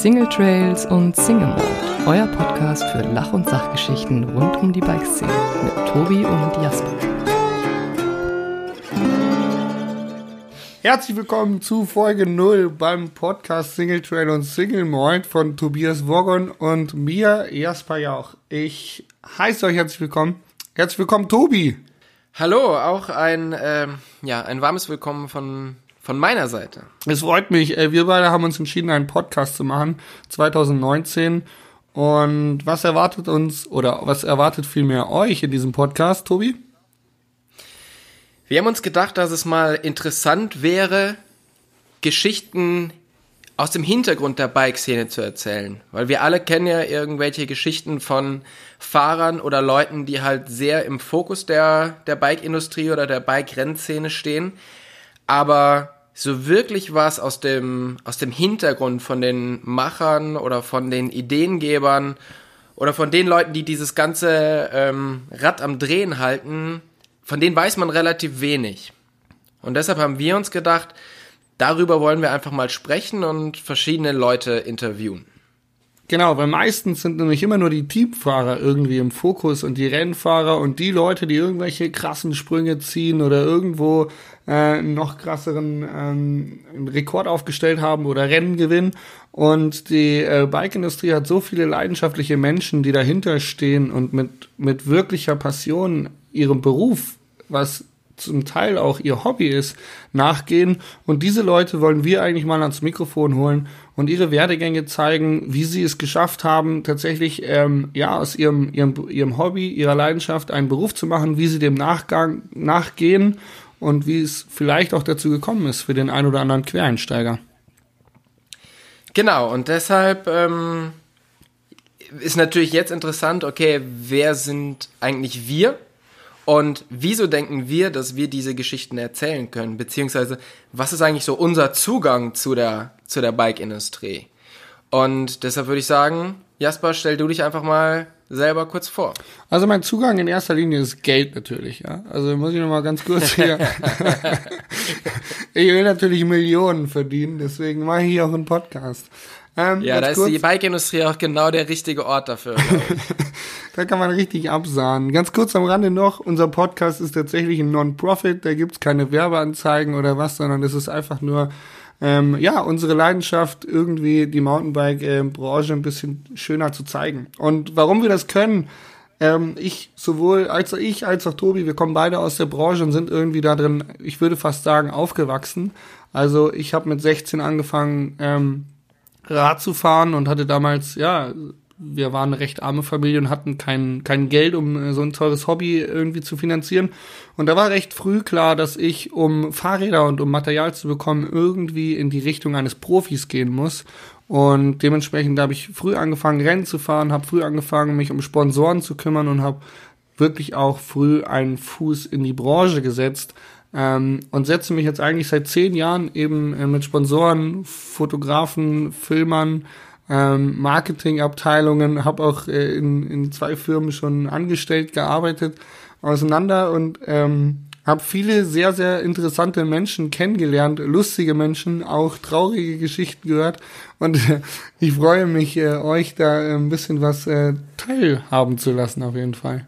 Single Trails und Single Mode, euer Podcast für Lach- und Sachgeschichten rund um die Bikeszene mit Tobi und Jasper. Herzlich willkommen zu Folge 0 beim Podcast Single Trail und Single Mode von Tobias Wogon und mir, Jasper Jauch. Ich heiße euch herzlich willkommen. Herzlich willkommen, Tobi. Hallo, auch ein, ähm, ja, ein warmes Willkommen von von meiner Seite. Es freut mich. Äh, wir beide haben uns entschieden, einen Podcast zu machen, 2019. Und was erwartet uns oder was erwartet vielmehr euch in diesem Podcast, Tobi? Wir haben uns gedacht, dass es mal interessant wäre, Geschichten aus dem Hintergrund der Bike-Szene zu erzählen. Weil wir alle kennen ja irgendwelche Geschichten von Fahrern oder Leuten, die halt sehr im Fokus der, der Bike-Industrie oder der Bike-Rennszene stehen aber so wirklich was aus dem, aus dem Hintergrund von den Machern oder von den Ideengebern oder von den Leuten, die dieses ganze ähm, Rad am Drehen halten, von denen weiß man relativ wenig. Und deshalb haben wir uns gedacht, darüber wollen wir einfach mal sprechen und verschiedene Leute interviewen. Genau, weil meistens sind nämlich immer nur die Teamfahrer irgendwie im Fokus und die Rennfahrer und die Leute, die irgendwelche krassen Sprünge ziehen oder irgendwo äh, noch krasseren ähm, Rekord aufgestellt haben oder Rennen gewinnen. Und die äh, Bike-Industrie hat so viele leidenschaftliche Menschen, die dahinter stehen und mit, mit wirklicher Passion ihrem Beruf, was zum Teil auch ihr Hobby ist, nachgehen. Und diese Leute wollen wir eigentlich mal ans Mikrofon holen und ihre Werdegänge zeigen, wie sie es geschafft haben, tatsächlich ähm, ja aus ihrem, ihrem, ihrem Hobby, ihrer Leidenschaft einen Beruf zu machen, wie sie dem Nachgang, nachgehen und wie es vielleicht auch dazu gekommen ist für den ein oder anderen Quereinsteiger. Genau, und deshalb ähm, ist natürlich jetzt interessant, okay, wer sind eigentlich wir? Und wieso denken wir, dass wir diese Geschichten erzählen können? Beziehungsweise, was ist eigentlich so unser Zugang zu der, zu der Bike-Industrie? Und deshalb würde ich sagen, Jasper, stell du dich einfach mal selber kurz vor. Also mein Zugang in erster Linie ist Geld natürlich, ja. Also muss ich nochmal ganz kurz hier. ich will natürlich Millionen verdienen, deswegen mache ich hier auch einen Podcast. Ähm, ja, da ist die Bike-Industrie auch genau der richtige Ort dafür. da kann man richtig absahen. Ganz kurz am Rande noch, unser Podcast ist tatsächlich ein Non-Profit, da gibt's keine Werbeanzeigen oder was, sondern es ist einfach nur ähm, ja, unsere Leidenschaft, irgendwie die Mountainbike-Branche ein bisschen schöner zu zeigen. Und warum wir das können, ähm, ich sowohl als auch ich als auch Tobi, wir kommen beide aus der Branche und sind irgendwie da drin, ich würde fast sagen, aufgewachsen. Also ich habe mit 16 angefangen, ähm, Rad zu fahren und hatte damals, ja, wir waren eine recht arme Familie und hatten kein, kein Geld, um äh, so ein teures Hobby irgendwie zu finanzieren. Und da war recht früh klar, dass ich, um Fahrräder und um Material zu bekommen, irgendwie in die Richtung eines Profis gehen muss. Und dementsprechend habe ich früh angefangen, Rennen zu fahren, habe früh angefangen, mich um Sponsoren zu kümmern und habe wirklich auch früh einen Fuß in die Branche gesetzt. Ähm, und setze mich jetzt eigentlich seit zehn Jahren eben äh, mit Sponsoren, Fotografen, Filmern, ähm, Marketingabteilungen, habe auch äh, in, in zwei Firmen schon angestellt gearbeitet, auseinander und ähm, habe viele sehr, sehr interessante Menschen kennengelernt, lustige Menschen, auch traurige Geschichten gehört und äh, ich freue mich, äh, euch da ein bisschen was äh, teilhaben zu lassen auf jeden Fall.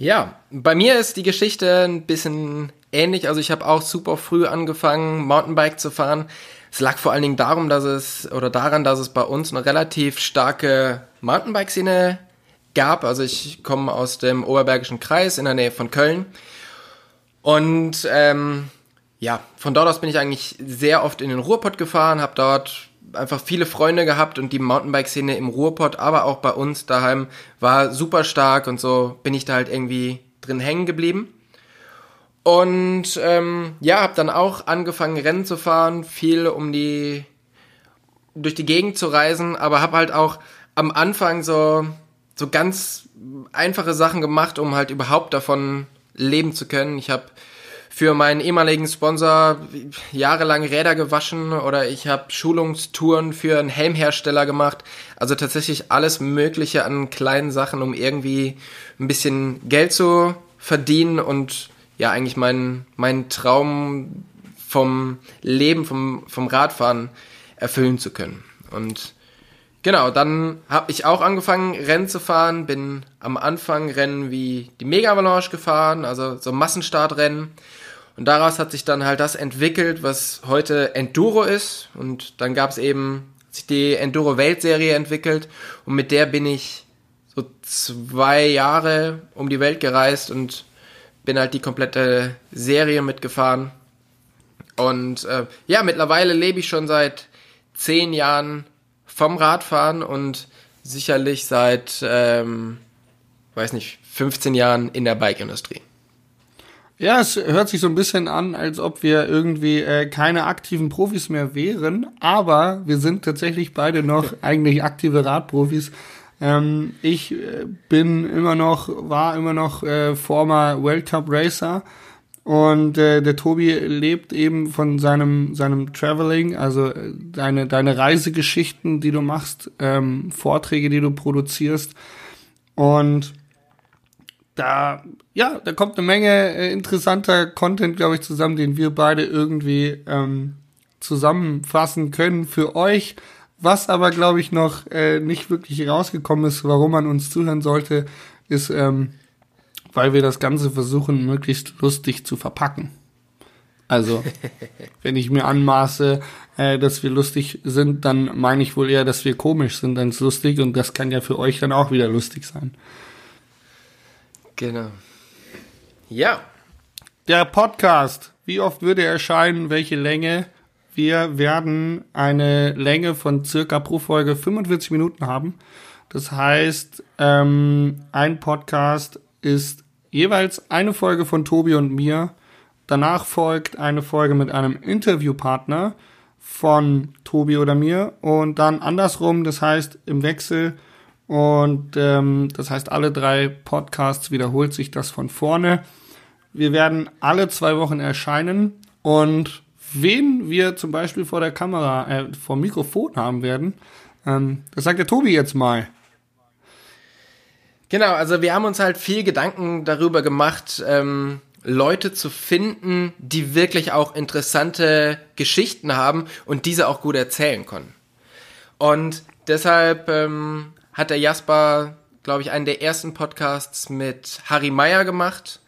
Ja, bei mir ist die Geschichte ein bisschen ähnlich. Also ich habe auch super früh angefangen, Mountainbike zu fahren. Es lag vor allen Dingen darum, dass es oder daran, dass es bei uns eine relativ starke Mountainbike-Szene gab. Also ich komme aus dem Oberbergischen Kreis in der Nähe von Köln. Und ähm, ja, von dort aus bin ich eigentlich sehr oft in den Ruhrpott gefahren, habe dort einfach viele Freunde gehabt und die Mountainbike-Szene im Ruhrpott, aber auch bei uns daheim war super stark und so bin ich da halt irgendwie drin hängen geblieben. Und ähm, ja, habe dann auch angefangen Rennen zu fahren, viel um die durch die Gegend zu reisen, aber habe halt auch am Anfang so so ganz einfache Sachen gemacht, um halt überhaupt davon leben zu können. Ich habe für meinen ehemaligen Sponsor jahrelang Räder gewaschen oder ich habe Schulungstouren für einen Helmhersteller gemacht. Also tatsächlich alles Mögliche an kleinen Sachen, um irgendwie ein bisschen Geld zu verdienen und ja eigentlich meinen meinen Traum vom Leben, vom, vom Radfahren erfüllen zu können. Und genau, dann habe ich auch angefangen, Rennen zu fahren, bin am Anfang Rennen wie die Mega Avalanche gefahren, also so Massenstartrennen. Und daraus hat sich dann halt das entwickelt, was heute Enduro ist. Und dann gab es eben sich die Enduro Weltserie entwickelt und mit der bin ich so zwei Jahre um die Welt gereist und bin halt die komplette Serie mitgefahren. Und äh, ja, mittlerweile lebe ich schon seit zehn Jahren vom Radfahren und sicherlich seit, ähm, weiß nicht, 15 Jahren in der Bike-Industrie. Ja, es hört sich so ein bisschen an, als ob wir irgendwie äh, keine aktiven Profis mehr wären, aber wir sind tatsächlich beide noch eigentlich aktive Radprofis. Ähm, ich äh, bin immer noch, war immer noch äh, former World Cup Racer und äh, der Tobi lebt eben von seinem seinem Traveling, also äh, deine deine Reisegeschichten, die du machst, ähm, Vorträge, die du produzierst und da ja, da kommt eine Menge äh, interessanter Content, glaube ich, zusammen, den wir beide irgendwie ähm, zusammenfassen können für euch. Was aber, glaube ich, noch äh, nicht wirklich rausgekommen ist, warum man uns zuhören sollte, ist, ähm, weil wir das Ganze versuchen, möglichst lustig zu verpacken. Also, wenn ich mir anmaße, äh, dass wir lustig sind, dann meine ich wohl eher, dass wir komisch sind als lustig und das kann ja für euch dann auch wieder lustig sein. Genau. Ja. Der Podcast, wie oft würde er erscheinen, welche Länge? Wir werden eine Länge von circa pro Folge 45 Minuten haben. Das heißt, ähm, ein Podcast ist jeweils eine Folge von Tobi und mir. Danach folgt eine Folge mit einem Interviewpartner von Tobi oder mir und dann andersrum, das heißt im Wechsel. Und ähm, das heißt, alle drei Podcasts wiederholt sich das von vorne. Wir werden alle zwei Wochen erscheinen und wen wir zum Beispiel vor der Kamera, äh, vor dem Mikrofon haben werden, ähm, das sagt der Tobi jetzt mal. Genau, also wir haben uns halt viel Gedanken darüber gemacht, ähm, Leute zu finden, die wirklich auch interessante Geschichten haben und diese auch gut erzählen können. Und deshalb ähm, hat der Jasper, glaube ich, einen der ersten Podcasts mit Harry Meyer gemacht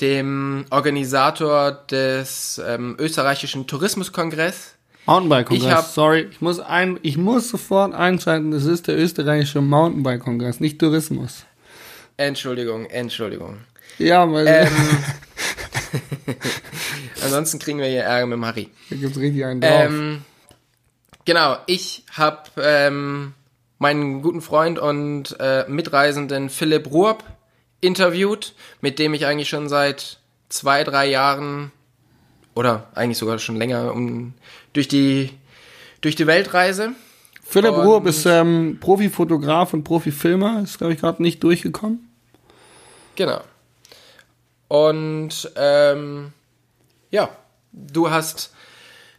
dem Organisator des ähm, österreichischen Tourismuskongress. Mountainbike-Kongress, sorry, ich muss ein, ich muss sofort einschalten, das ist der österreichische Mountainbike-Kongress, nicht Tourismus. Entschuldigung, Entschuldigung. Ja, weil. Ähm, ansonsten kriegen wir hier Ärger mit dem Harry. Da gibt's richtig einen drauf. Ähm, genau, ich habe ähm, meinen guten Freund und äh, Mitreisenden Philipp Ruob interviewt, mit dem ich eigentlich schon seit zwei, drei Jahren oder eigentlich sogar schon länger um, durch die durch die Welt reise. Philipp Ruhr ist ähm, Profifotograf und Profifilmer, ist glaube ich gerade nicht durchgekommen. Genau. Und ähm, ja, du hast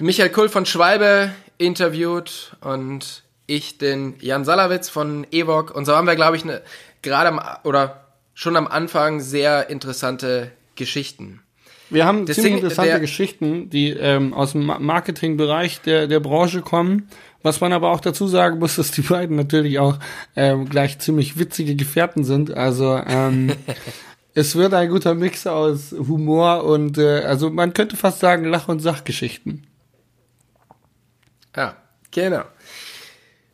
Michael Kull von Schwalbe interviewt und ich den Jan Salawitz von Evok. Und so haben wir, glaube ich, ne, gerade am, oder schon am Anfang sehr interessante Geschichten. Wir haben Deswegen, ziemlich interessante der, Geschichten, die ähm, aus dem Marketingbereich der, der Branche kommen. Was man aber auch dazu sagen muss, dass die beiden natürlich auch ähm, gleich ziemlich witzige Gefährten sind. Also ähm, es wird ein guter Mix aus Humor und äh, also man könnte fast sagen Lach- und Sachgeschichten. Ja, genau.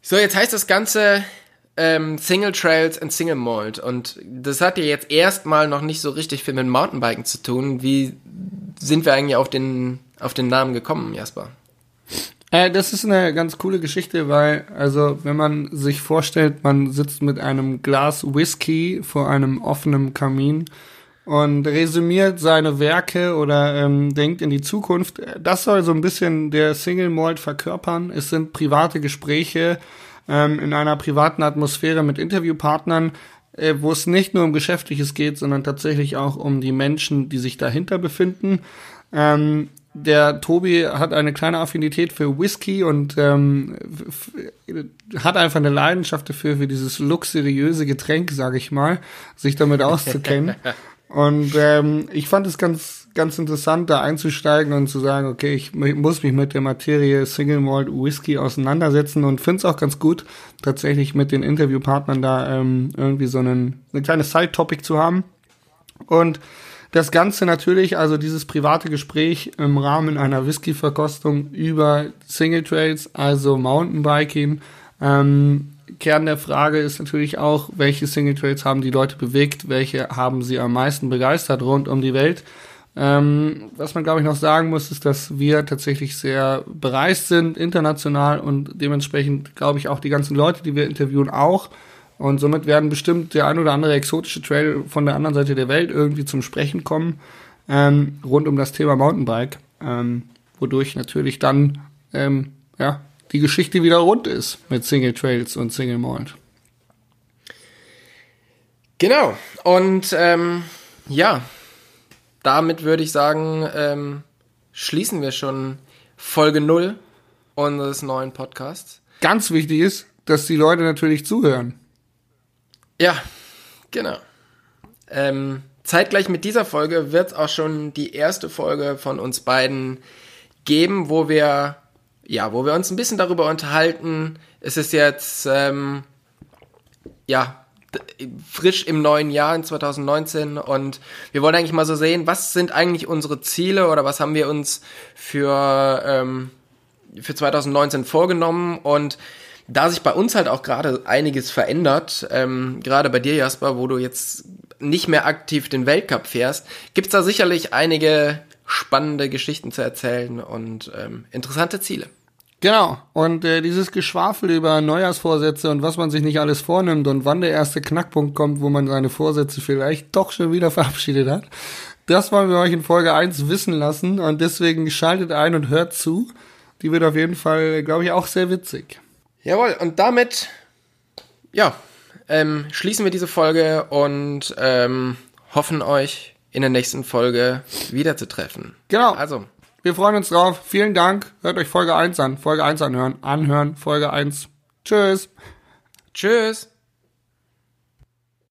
So, jetzt heißt das Ganze ähm, Single Trails und Single Mold. Und das hat ja jetzt erstmal noch nicht so richtig viel mit Mountainbiken zu tun. Wie sind wir eigentlich auf den, auf den Namen gekommen, Jasper? Äh, das ist eine ganz coole Geschichte, weil, also, wenn man sich vorstellt, man sitzt mit einem Glas Whisky vor einem offenen Kamin und resümiert seine Werke oder ähm, denkt in die Zukunft. Das soll so ein bisschen der Single Mold verkörpern. Es sind private Gespräche ähm, in einer privaten Atmosphäre mit Interviewpartnern, äh, wo es nicht nur um Geschäftliches geht, sondern tatsächlich auch um die Menschen, die sich dahinter befinden. Ähm, der Tobi hat eine kleine Affinität für Whisky und ähm, hat einfach eine Leidenschaft dafür, für dieses luxuriöse Getränk, sage ich mal, sich damit auszukennen. und ähm, ich fand es ganz ganz interessant, da einzusteigen und zu sagen, okay, ich muss mich mit der Materie Single Malt Whisky auseinandersetzen und finde es auch ganz gut, tatsächlich mit den Interviewpartnern da ähm, irgendwie so einen, ein kleines Side-Topic zu haben. Und das Ganze natürlich, also dieses private Gespräch im Rahmen einer Whisky-Verkostung über Single Trails, also Mountainbiking. Ähm, Kern der Frage ist natürlich auch, welche Single Trails haben die Leute bewegt, welche haben sie am meisten begeistert rund um die Welt. Ähm, was man, glaube ich, noch sagen muss, ist, dass wir tatsächlich sehr bereist sind, international und dementsprechend, glaube ich, auch die ganzen Leute, die wir interviewen, auch. Und somit werden bestimmt der ein oder andere exotische Trail von der anderen Seite der Welt irgendwie zum Sprechen kommen, ähm, rund um das Thema Mountainbike, ähm, wodurch natürlich dann ähm, ja, die Geschichte wieder rund ist mit Single Trails und Single Malt. Genau. Und ähm, ja, damit würde ich sagen, ähm, schließen wir schon Folge 0 unseres neuen Podcasts. Ganz wichtig ist, dass die Leute natürlich zuhören. Ja, genau. Ähm, zeitgleich mit dieser Folge wird es auch schon die erste Folge von uns beiden geben, wo wir ja, wo wir uns ein bisschen darüber unterhalten. Es ist jetzt ähm, ja frisch im neuen Jahr in 2019 und wir wollen eigentlich mal so sehen, was sind eigentlich unsere Ziele oder was haben wir uns für ähm, für 2019 vorgenommen und da sich bei uns halt auch gerade einiges verändert, ähm, gerade bei dir, Jasper, wo du jetzt nicht mehr aktiv den Weltcup fährst, gibt's da sicherlich einige spannende Geschichten zu erzählen und ähm, interessante Ziele. Genau. Und äh, dieses Geschwafel über Neujahrsvorsätze und was man sich nicht alles vornimmt und wann der erste Knackpunkt kommt, wo man seine Vorsätze vielleicht doch schon wieder verabschiedet hat, das wollen wir euch in Folge 1 wissen lassen. Und deswegen schaltet ein und hört zu. Die wird auf jeden Fall, glaube ich, auch sehr witzig. Jawohl, und damit, ja, ähm, schließen wir diese Folge und ähm, hoffen euch in der nächsten Folge wiederzutreffen. Genau. Also. Wir freuen uns drauf. Vielen Dank. Hört euch Folge 1 an. Folge 1 anhören. Anhören. Folge 1. Tschüss. Tschüss.